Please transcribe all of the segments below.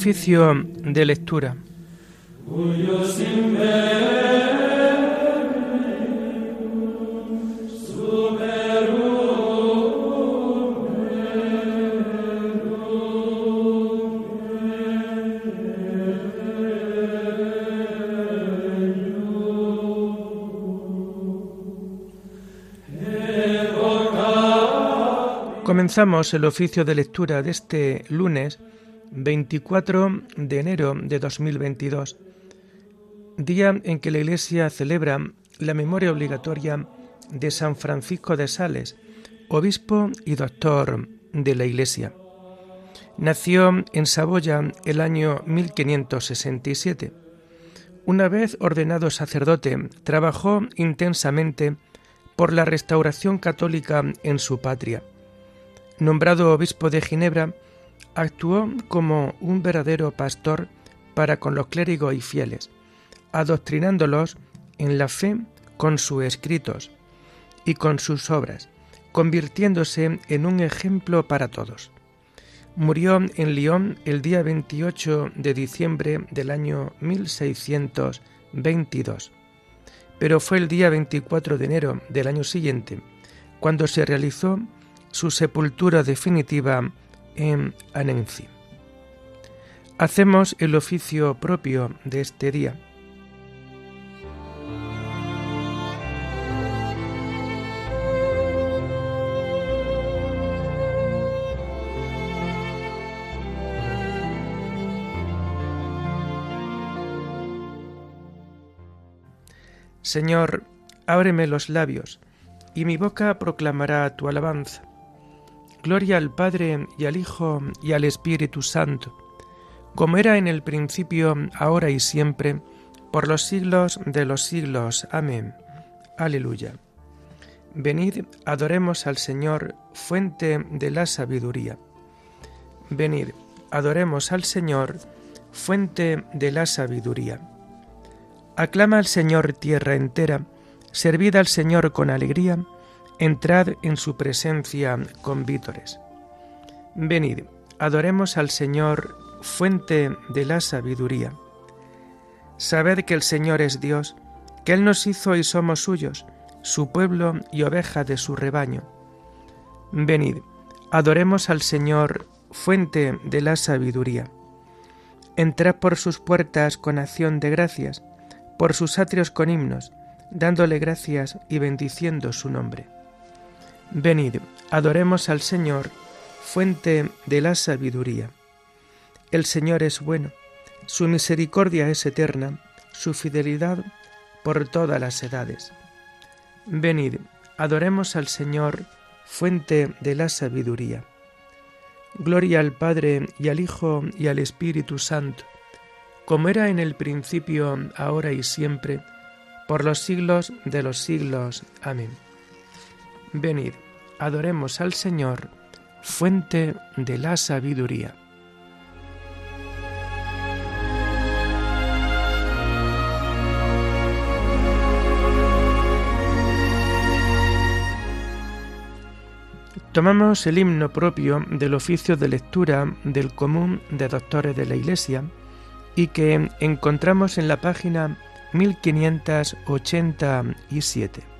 Oficio de lectura. Comenzamos el oficio de lectura de este lunes 24 de enero de 2022, día en que la Iglesia celebra la memoria obligatoria de San Francisco de Sales, obispo y doctor de la Iglesia. Nació en Saboya el año 1567. Una vez ordenado sacerdote, trabajó intensamente por la restauración católica en su patria nombrado obispo de Ginebra, actuó como un verdadero pastor para con los clérigos y fieles, adoctrinándolos en la fe con sus escritos y con sus obras, convirtiéndose en un ejemplo para todos. Murió en Lyon el día 28 de diciembre del año 1622, pero fue el día 24 de enero del año siguiente cuando se realizó su sepultura definitiva en Annecy. Hacemos el oficio propio de este día. Señor, ábreme los labios, y mi boca proclamará tu alabanza. Gloria al Padre y al Hijo y al Espíritu Santo, como era en el principio, ahora y siempre, por los siglos de los siglos. Amén. Aleluya. Venid, adoremos al Señor, fuente de la sabiduría. Venid, adoremos al Señor, fuente de la sabiduría. Aclama al Señor tierra entera, servid al Señor con alegría, entrad en su presencia con vítores. Venid, adoremos al Señor, fuente de la sabiduría. Sabed que el Señor es Dios, que Él nos hizo y somos suyos, su pueblo y oveja de su rebaño. Venid, adoremos al Señor, fuente de la sabiduría. Entrad por sus puertas con acción de gracias, por sus atrios con himnos, dándole gracias y bendiciendo su nombre. Venid, adoremos al Señor, fuente de la sabiduría. El Señor es bueno, su misericordia es eterna, su fidelidad por todas las edades. Venid, adoremos al Señor, fuente de la sabiduría. Gloria al Padre y al Hijo y al Espíritu Santo, como era en el principio, ahora y siempre, por los siglos de los siglos. Amén. Venid, adoremos al Señor, fuente de la sabiduría. Tomamos el himno propio del oficio de lectura del común de doctores de la Iglesia y que encontramos en la página 1587.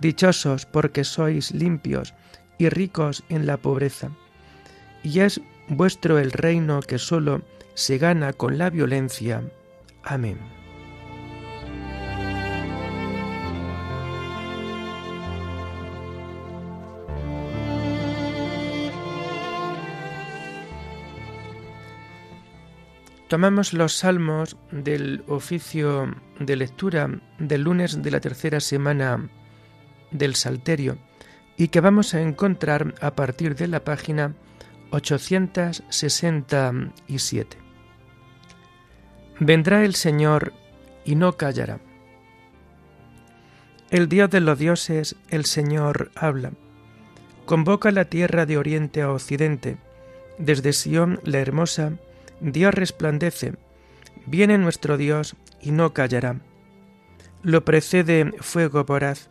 Dichosos porque sois limpios y ricos en la pobreza, y es vuestro el reino que solo se gana con la violencia. Amén. Tomamos los salmos del oficio de lectura del lunes de la tercera semana del Salterio y que vamos a encontrar a partir de la página 867. Vendrá el Señor y no callará. El Dios de los dioses, el Señor, habla. Convoca la tierra de oriente a occidente. Desde Sión, la hermosa, Dios resplandece. Viene nuestro Dios y no callará. Lo precede fuego voraz,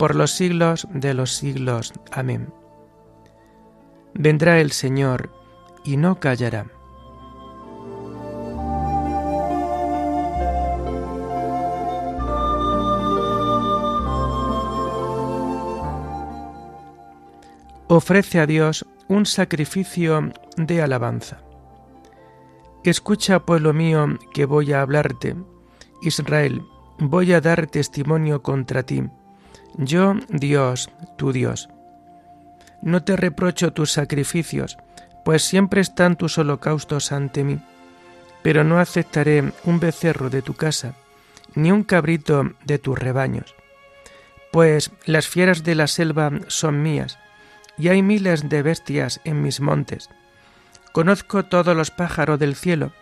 por los siglos de los siglos. Amén. Vendrá el Señor y no callará. Ofrece a Dios un sacrificio de alabanza. Escucha, pueblo mío, que voy a hablarte. Israel, voy a dar testimonio contra ti. Yo, Dios, tu Dios. No te reprocho tus sacrificios, pues siempre están tus holocaustos ante mí. Pero no aceptaré un becerro de tu casa, ni un cabrito de tus rebaños. Pues las fieras de la selva son mías, y hay miles de bestias en mis montes Conozco todos los pájaros del cielo,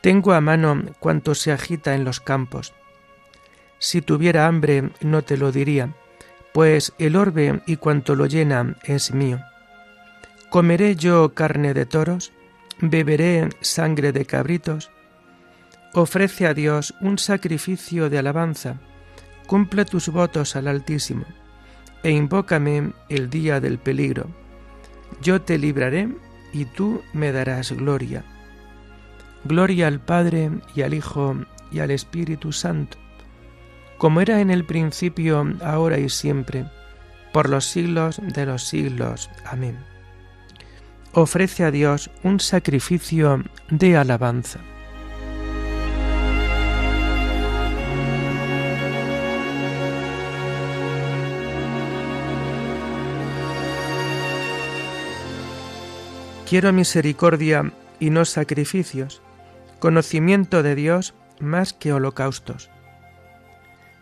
tengo a mano cuanto se agita en los campos. Si tuviera hambre no te lo diría, pues el orbe y cuanto lo llena es mío. ¿Comeré yo carne de toros? ¿Beberé sangre de cabritos? Ofrece a Dios un sacrificio de alabanza, cumple tus votos al Altísimo, e invócame el día del peligro. Yo te libraré y tú me darás gloria. Gloria al Padre y al Hijo y al Espíritu Santo, como era en el principio, ahora y siempre, por los siglos de los siglos. Amén. Ofrece a Dios un sacrificio de alabanza. Quiero misericordia y no sacrificios, conocimiento de Dios más que holocaustos.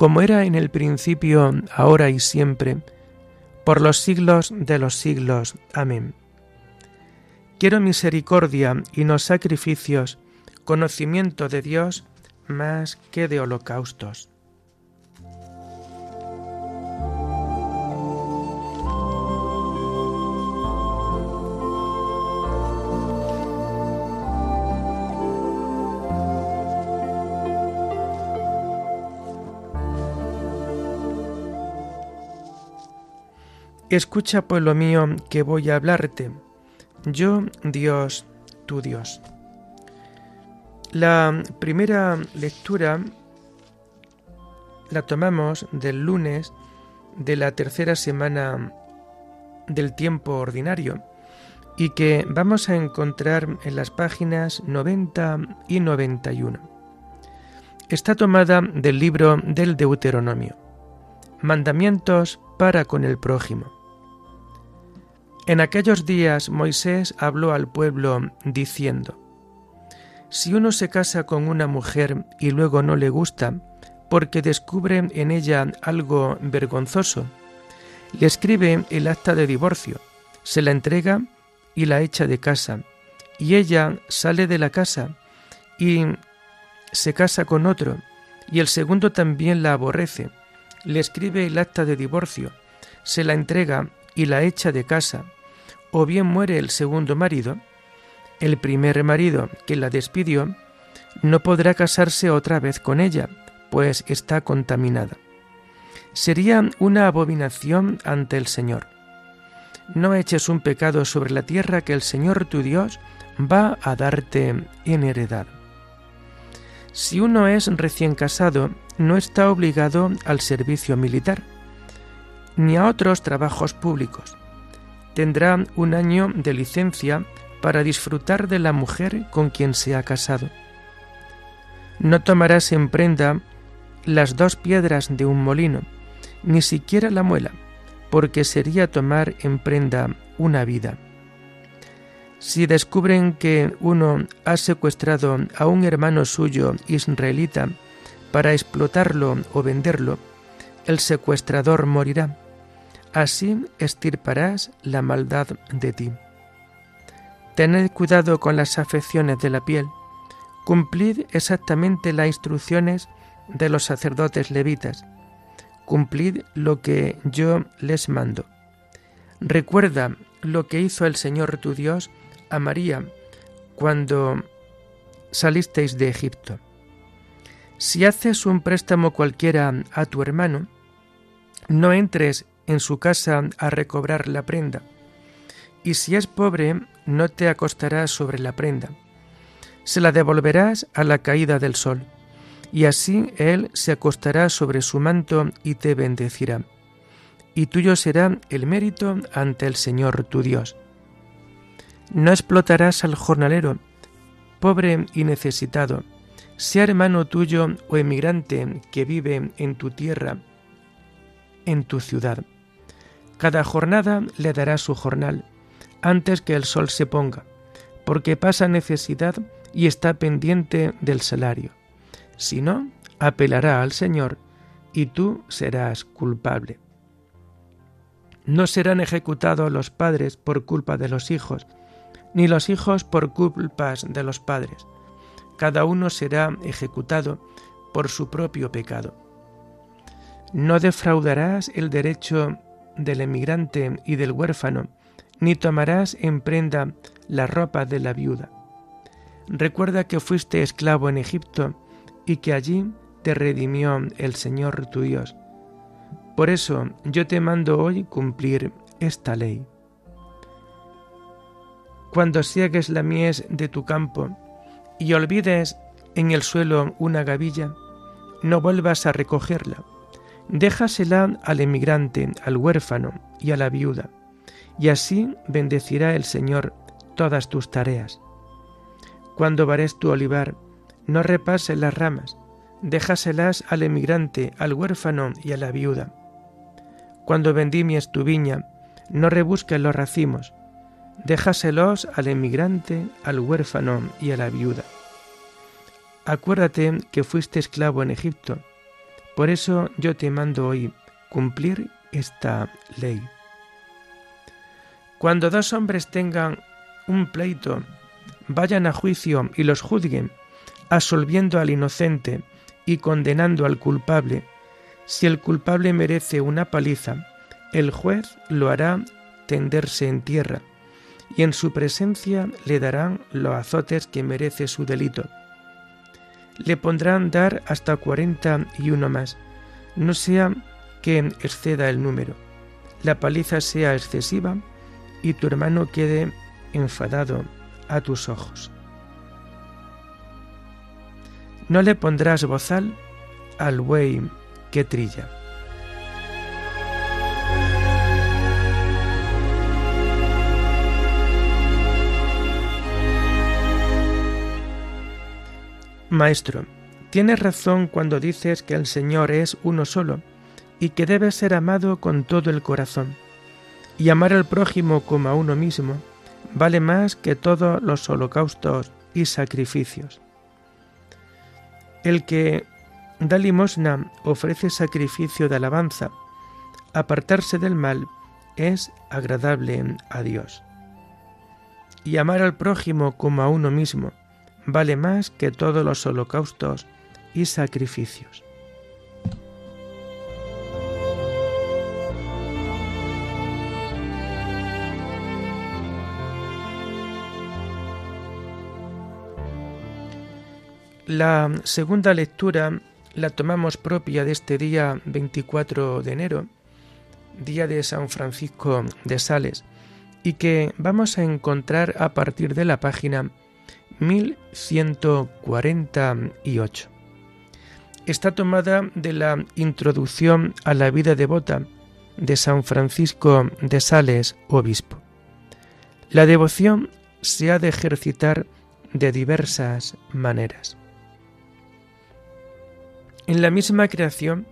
como era en el principio, ahora y siempre, por los siglos de los siglos. Amén. Quiero misericordia y no sacrificios, conocimiento de Dios más que de holocaustos. Escucha, pueblo mío, que voy a hablarte. Yo, Dios, tu Dios. La primera lectura la tomamos del lunes de la tercera semana del tiempo ordinario y que vamos a encontrar en las páginas 90 y 91. Está tomada del libro del Deuteronomio. Mandamientos para con el prójimo. En aquellos días Moisés habló al pueblo diciendo, Si uno se casa con una mujer y luego no le gusta, porque descubre en ella algo vergonzoso, le escribe el acta de divorcio, se la entrega y la echa de casa, y ella sale de la casa y se casa con otro, y el segundo también la aborrece, le escribe el acta de divorcio, se la entrega y la echa de casa, o bien muere el segundo marido, el primer marido que la despidió no podrá casarse otra vez con ella, pues está contaminada. Sería una abominación ante el Señor. No eches un pecado sobre la tierra que el Señor tu Dios va a darte en heredad. Si uno es recién casado, no está obligado al servicio militar, ni a otros trabajos públicos. Tendrá un año de licencia para disfrutar de la mujer con quien se ha casado. No tomarás en prenda las dos piedras de un molino, ni siquiera la muela, porque sería tomar en prenda una vida. Si descubren que uno ha secuestrado a un hermano suyo israelita para explotarlo o venderlo, el secuestrador morirá. Así estirparás la maldad de ti. Tened cuidado con las afecciones de la piel. Cumplid exactamente las instrucciones de los sacerdotes levitas. Cumplid lo que yo les mando. Recuerda lo que hizo el Señor tu Dios a María cuando salisteis de Egipto. Si haces un préstamo cualquiera a tu hermano, no entres en su casa a recobrar la prenda. Y si es pobre, no te acostarás sobre la prenda. Se la devolverás a la caída del sol, y así él se acostará sobre su manto y te bendecirá. Y tuyo será el mérito ante el Señor tu Dios. No explotarás al jornalero, pobre y necesitado, sea hermano tuyo o emigrante que vive en tu tierra, en tu ciudad. Cada jornada le dará su jornal, antes que el sol se ponga, porque pasa necesidad y está pendiente del salario. Si no, apelará al Señor y tú serás culpable. No serán ejecutados los padres por culpa de los hijos, ni los hijos por culpas de los padres. Cada uno será ejecutado por su propio pecado. No defraudarás el derecho del emigrante y del huérfano, ni tomarás en prenda la ropa de la viuda. Recuerda que fuiste esclavo en Egipto y que allí te redimió el Señor tu Dios. Por eso yo te mando hoy cumplir esta ley. Cuando siegues la mies de tu campo y olvides en el suelo una gavilla, no vuelvas a recogerla. Déjasela al emigrante, al huérfano y a la viuda y así bendecirá el Señor todas tus tareas. Cuando vares tu olivar, no repases las ramas, déjaselas al emigrante, al huérfano y a la viuda. Cuando vendimies tu viña, no rebusques los racimos, déjaselos al emigrante, al huérfano y a la viuda. Acuérdate que fuiste esclavo en Egipto, por eso yo te mando hoy cumplir esta ley. Cuando dos hombres tengan un pleito, vayan a juicio y los juzguen, absolviendo al inocente y condenando al culpable. Si el culpable merece una paliza, el juez lo hará tenderse en tierra, y en su presencia le darán los azotes que merece su delito. Le pondrán dar hasta cuarenta y uno más, no sea que exceda el número, la paliza sea excesiva y tu hermano quede enfadado a tus ojos. No le pondrás bozal al buey que trilla. Maestro, tienes razón cuando dices que el Señor es uno solo y que debe ser amado con todo el corazón y amar al prójimo como a uno mismo vale más que todos los holocaustos y sacrificios. El que da limosna ofrece sacrificio de alabanza. Apartarse del mal es agradable a Dios. Y amar al prójimo como a uno mismo vale más que todos los holocaustos y sacrificios. La segunda lectura la tomamos propia de este día 24 de enero, día de San Francisco de Sales, y que vamos a encontrar a partir de la página 1148. Está tomada de la introducción a la vida devota de San Francisco de Sales, obispo. La devoción se ha de ejercitar de diversas maneras. En la misma creación,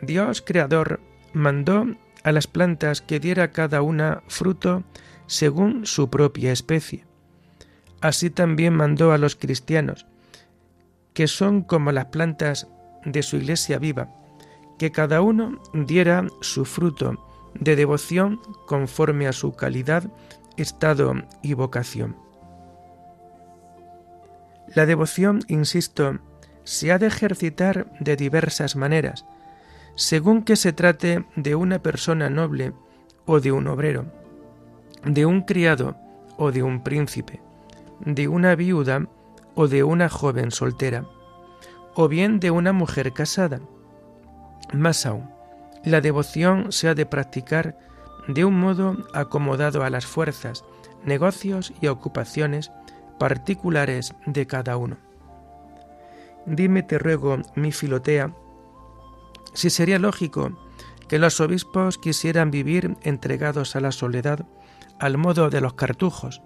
Dios Creador mandó a las plantas que diera cada una fruto según su propia especie. Así también mandó a los cristianos, que son como las plantas de su iglesia viva, que cada uno diera su fruto de devoción conforme a su calidad, estado y vocación. La devoción, insisto, se ha de ejercitar de diversas maneras, según que se trate de una persona noble o de un obrero, de un criado o de un príncipe, de una viuda o de una joven soltera, o bien de una mujer casada. Más aún, la devoción se ha de practicar de un modo acomodado a las fuerzas, negocios y ocupaciones particulares de cada uno. Dime, te ruego, mi Filotea, si sería lógico que los obispos quisieran vivir entregados a la soledad al modo de los cartujos,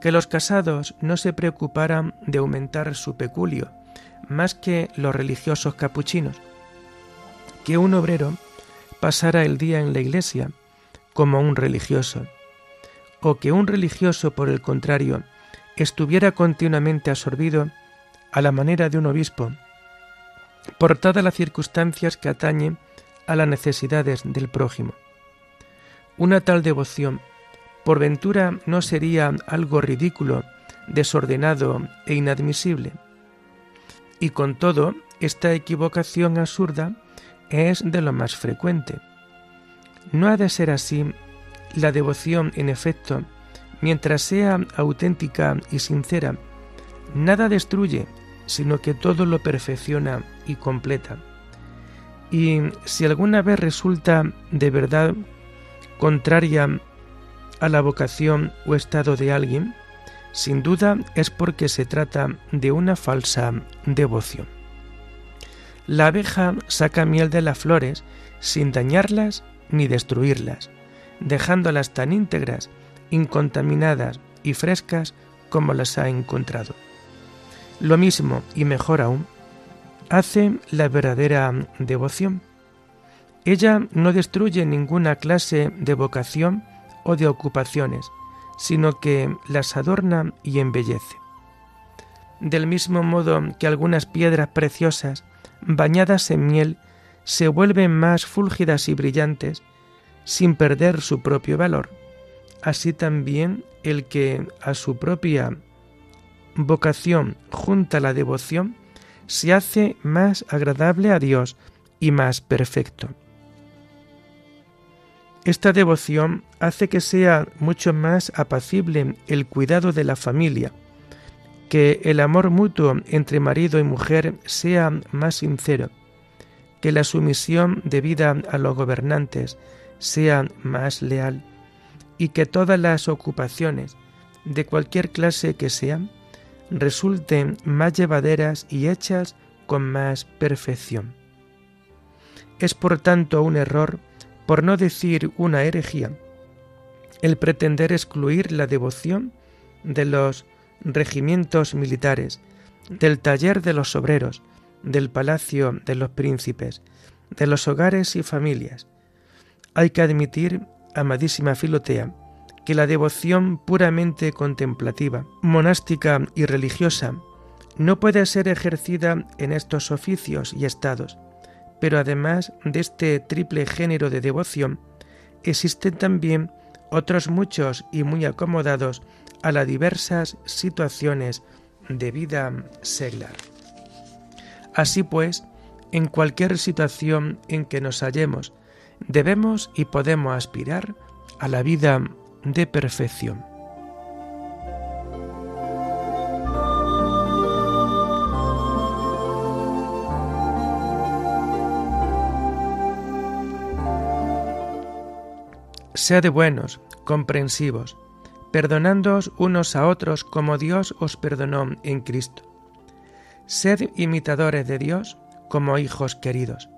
que los casados no se preocuparan de aumentar su peculio más que los religiosos capuchinos, que un obrero pasara el día en la iglesia como un religioso, o que un religioso, por el contrario, estuviera continuamente absorbido a la manera de un obispo, por todas las circunstancias que atañen a las necesidades del prójimo. Una tal devoción, por ventura, no sería algo ridículo, desordenado e inadmisible. Y con todo, esta equivocación absurda es de lo más frecuente. No ha de ser así la devoción, en efecto, mientras sea auténtica y sincera, nada destruye sino que todo lo perfecciona y completa. Y si alguna vez resulta de verdad contraria a la vocación o estado de alguien, sin duda es porque se trata de una falsa devoción. La abeja saca miel de las flores sin dañarlas ni destruirlas, dejándolas tan íntegras, incontaminadas y frescas como las ha encontrado. Lo mismo y mejor aún, hace la verdadera devoción. Ella no destruye ninguna clase de vocación o de ocupaciones, sino que las adorna y embellece. Del mismo modo que algunas piedras preciosas, bañadas en miel, se vuelven más fúlgidas y brillantes, sin perder su propio valor, así también el que a su propia vocación junta la devoción, se hace más agradable a Dios y más perfecto. Esta devoción hace que sea mucho más apacible el cuidado de la familia, que el amor mutuo entre marido y mujer sea más sincero, que la sumisión debida a los gobernantes sea más leal y que todas las ocupaciones, de cualquier clase que sean, resulten más llevaderas y hechas con más perfección. Es por tanto un error, por no decir una herejía, el pretender excluir la devoción de los regimientos militares, del taller de los obreros, del palacio de los príncipes, de los hogares y familias. Hay que admitir, amadísima Filotea, que la devoción puramente contemplativa, monástica y religiosa no puede ser ejercida en estos oficios y estados, pero además de este triple género de devoción, existen también otros muchos y muy acomodados a las diversas situaciones de vida seglar. Así pues, en cualquier situación en que nos hallemos, debemos y podemos aspirar a la vida de perfección. Sea de buenos, comprensivos, perdonándoos unos a otros como Dios os perdonó en Cristo. Sed imitadores de Dios como hijos queridos.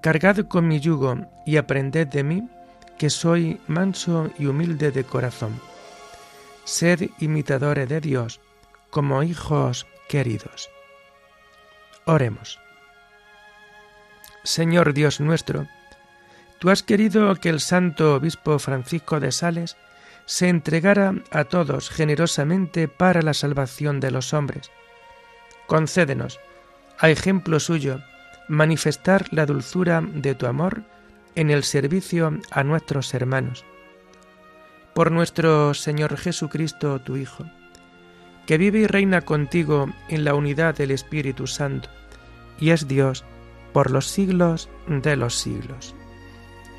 Cargad con mi yugo y aprended de mí, que soy manso y humilde de corazón. Sed imitadores de Dios como hijos queridos. Oremos. Señor Dios nuestro, Tú has querido que el santo obispo Francisco de Sales se entregara a todos generosamente para la salvación de los hombres. Concédenos, a ejemplo suyo, manifestar la dulzura de tu amor en el servicio a nuestros hermanos. Por nuestro Señor Jesucristo, tu Hijo, que vive y reina contigo en la unidad del Espíritu Santo, y es Dios por los siglos de los siglos.